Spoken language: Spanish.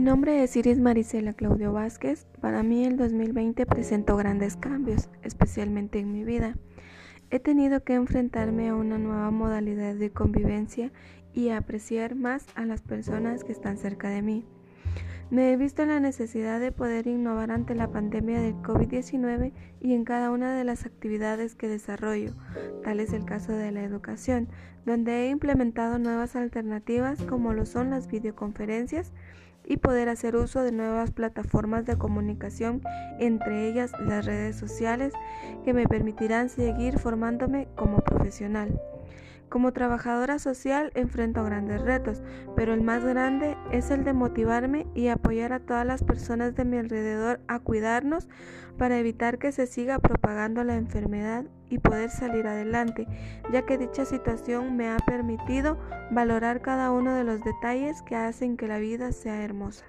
nombre es Iris Marisela Claudio Vázquez. Para mí el 2020 presentó grandes cambios, especialmente en mi vida. He tenido que enfrentarme a una nueva modalidad de convivencia y apreciar más a las personas que están cerca de mí. Me he visto en la necesidad de poder innovar ante la pandemia del COVID-19 y en cada una de las actividades que desarrollo. Tal es el caso de la educación, donde he implementado nuevas alternativas como lo son las videoconferencias y poder hacer uso de nuevas plataformas de comunicación, entre ellas las redes sociales, que me permitirán seguir formándome como profesional. Como trabajadora social enfrento grandes retos, pero el más grande es el de motivarme y apoyar a todas las personas de mi alrededor a cuidarnos para evitar que se siga propagando la enfermedad y poder salir adelante, ya que dicha situación me ha permitido valorar cada uno de los detalles que hacen que la vida sea hermosa.